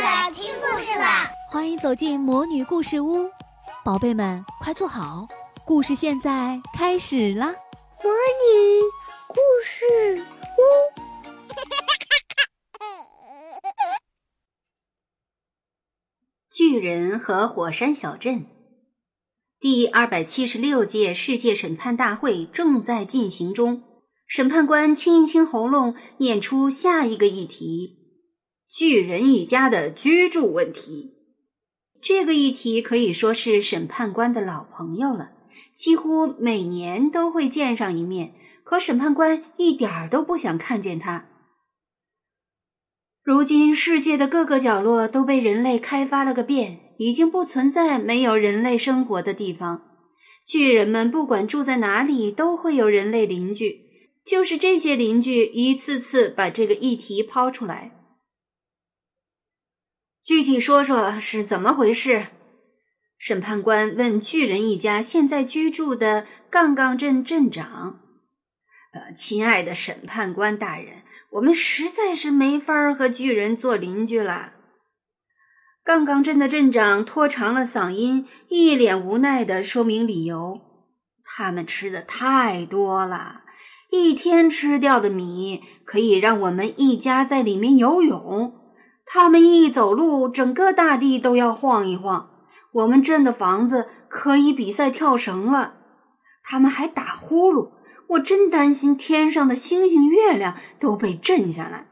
啦，听故事啦！欢迎走进魔女故事屋，宝贝们快坐好，故事现在开始啦！魔女故事屋，巨人和火山小镇，第二百七十六届世界审判大会正在进行中。审判官清一清喉咙，念出下一个议题：巨人一家的居住问题。这个议题可以说是审判官的老朋友了，几乎每年都会见上一面。可审判官一点儿都不想看见他。如今，世界的各个角落都被人类开发了个遍，已经不存在没有人类生活的地方。巨人们不管住在哪里，都会有人类邻居。就是这些邻居一次次把这个议题抛出来，具体说说是怎么回事？审判官问巨人一家现在居住的杠杠镇镇长：“呃，亲爱的审判官大人，我们实在是没法和巨人做邻居了。”杠杠镇的镇长拖长了嗓音，一脸无奈的说明理由：“他们吃的太多了。”一天吃掉的米可以让我们一家在里面游泳。他们一走路，整个大地都要晃一晃。我们镇的房子可以比赛跳绳了。他们还打呼噜，我真担心天上的星星月亮都被震下来。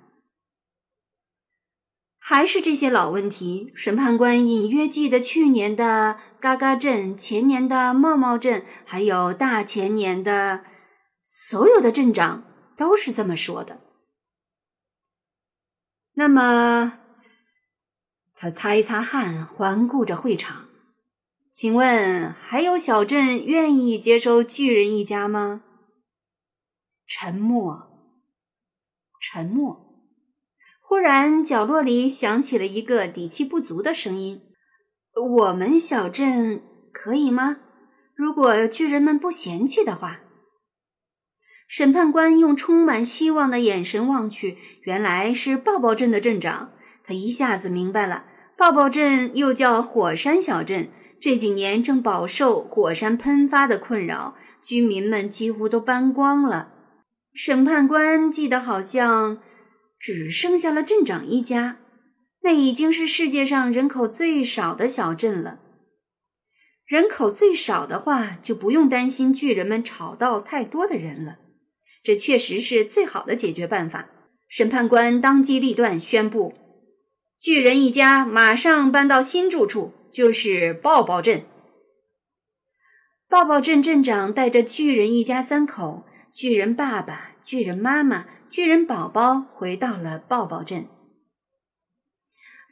还是这些老问题。审判官隐约记得去年的嘎嘎镇，前年的茂茂镇，还有大前年的。所有的镇长都是这么说的。那么，他擦一擦汗，环顾着会场，请问还有小镇愿意接收巨人一家吗？沉默，沉默。忽然，角落里响起了一个底气不足的声音：“我们小镇可以吗？如果巨人们不嫌弃的话。”审判官用充满希望的眼神望去，原来是抱抱镇的镇长。他一下子明白了，抱抱镇又叫火山小镇，这几年正饱受火山喷发的困扰，居民们几乎都搬光了。审判官记得好像只剩下了镇长一家，那已经是世界上人口最少的小镇了。人口最少的话，就不用担心巨人们吵到太多的人了。这确实是最好的解决办法。审判官当机立断宣布：“巨人一家马上搬到新住处，就是抱抱镇。”抱抱镇镇长带着巨人一家三口——巨人爸爸、巨人妈妈、巨人宝宝，回到了抱抱镇。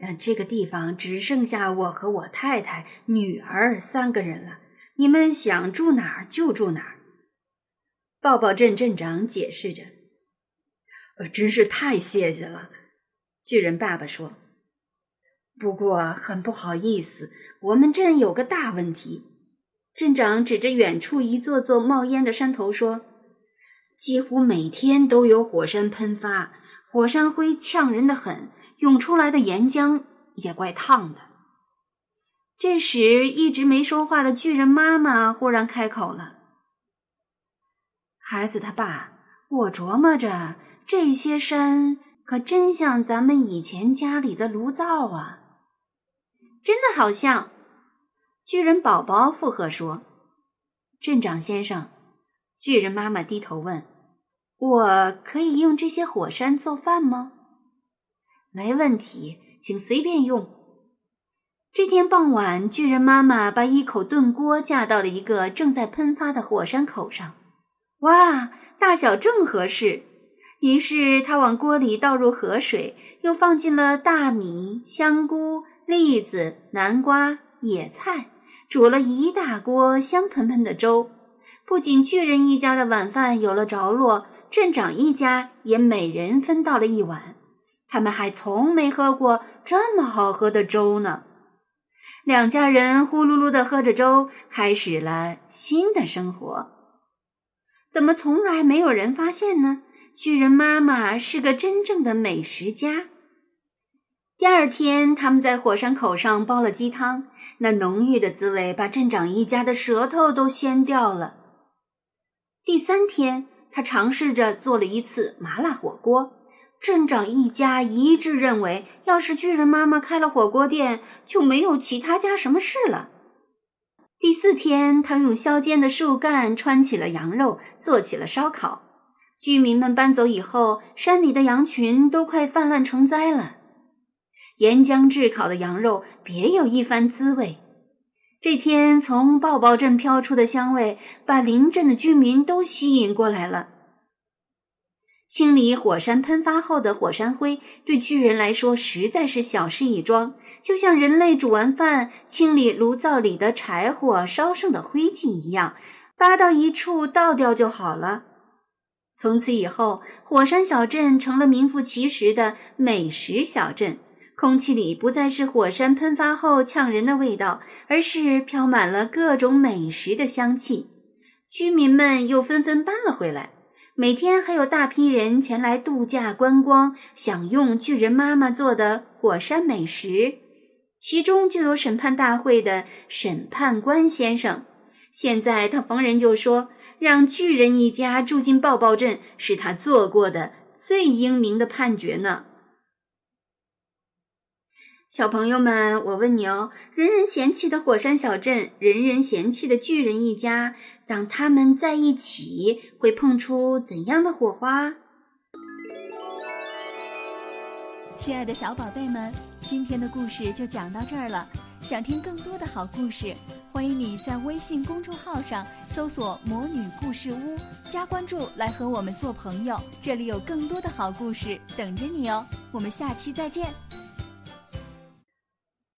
嗯，这个地方只剩下我和我太太、女儿三个人了。你们想住哪儿就住哪儿。抱抱镇镇长解释着：“呃，真是太谢谢了。”巨人爸爸说：“不过很不好意思，我们镇有个大问题。”镇长指着远处一座座冒烟的山头说：“几乎每天都有火山喷发，火山灰呛人的很，涌出来的岩浆也怪烫的。”这时，一直没说话的巨人妈妈忽然开口了。孩子他爸，我琢磨着这些山可真像咱们以前家里的炉灶啊！真的好像。巨人宝宝附和说：“镇长先生。”巨人妈妈低头问：“我可以用这些火山做饭吗？”“没问题，请随便用。”这天傍晚，巨人妈妈把一口炖锅架到了一个正在喷发的火山口上。哇，大小正合适。于是他往锅里倒入河水，又放进了大米、香菇、栗子、南瓜、野菜，煮了一大锅香喷喷的粥。不仅巨人一家的晚饭有了着落，镇长一家也每人分到了一碗。他们还从没喝过这么好喝的粥呢。两家人呼噜噜地喝着粥，开始了新的生活。怎么从来没有人发现呢？巨人妈妈是个真正的美食家。第二天，他们在火山口上煲了鸡汤，那浓郁的滋味把镇长一家的舌头都掀掉了。第三天，他尝试着做了一次麻辣火锅，镇长一家一致认为，要是巨人妈妈开了火锅店，就没有其他家什么事了。第四天，他用削尖的树干穿起了羊肉，做起了烧烤。居民们搬走以后，山里的羊群都快泛滥成灾了。岩浆炙烤的羊肉别有一番滋味。这天，从抱抱镇飘出的香味把邻镇的居民都吸引过来了。清理火山喷发后的火山灰，对巨人来说实在是小事一桩，就像人类煮完饭清理炉灶里的柴火烧剩的灰烬一样，扒到一处倒掉就好了。从此以后，火山小镇成了名副其实的美食小镇。空气里不再是火山喷发后呛人的味道，而是飘满了各种美食的香气。居民们又纷纷搬了回来，每天还有大批人前来度假观光，享用巨人妈妈做的火山美食。其中就有审判大会的审判官先生。现在他逢人就说，让巨人一家住进抱抱镇是他做过的最英明的判决呢。小朋友们，我问你哦，人人嫌弃的火山小镇，人人嫌弃的巨人一家，当他们在一起，会碰出怎样的火花？亲爱的小宝贝们，今天的故事就讲到这儿了。想听更多的好故事，欢迎你在微信公众号上搜索“魔女故事屋”，加关注来和我们做朋友。这里有更多的好故事等着你哦。我们下期再见。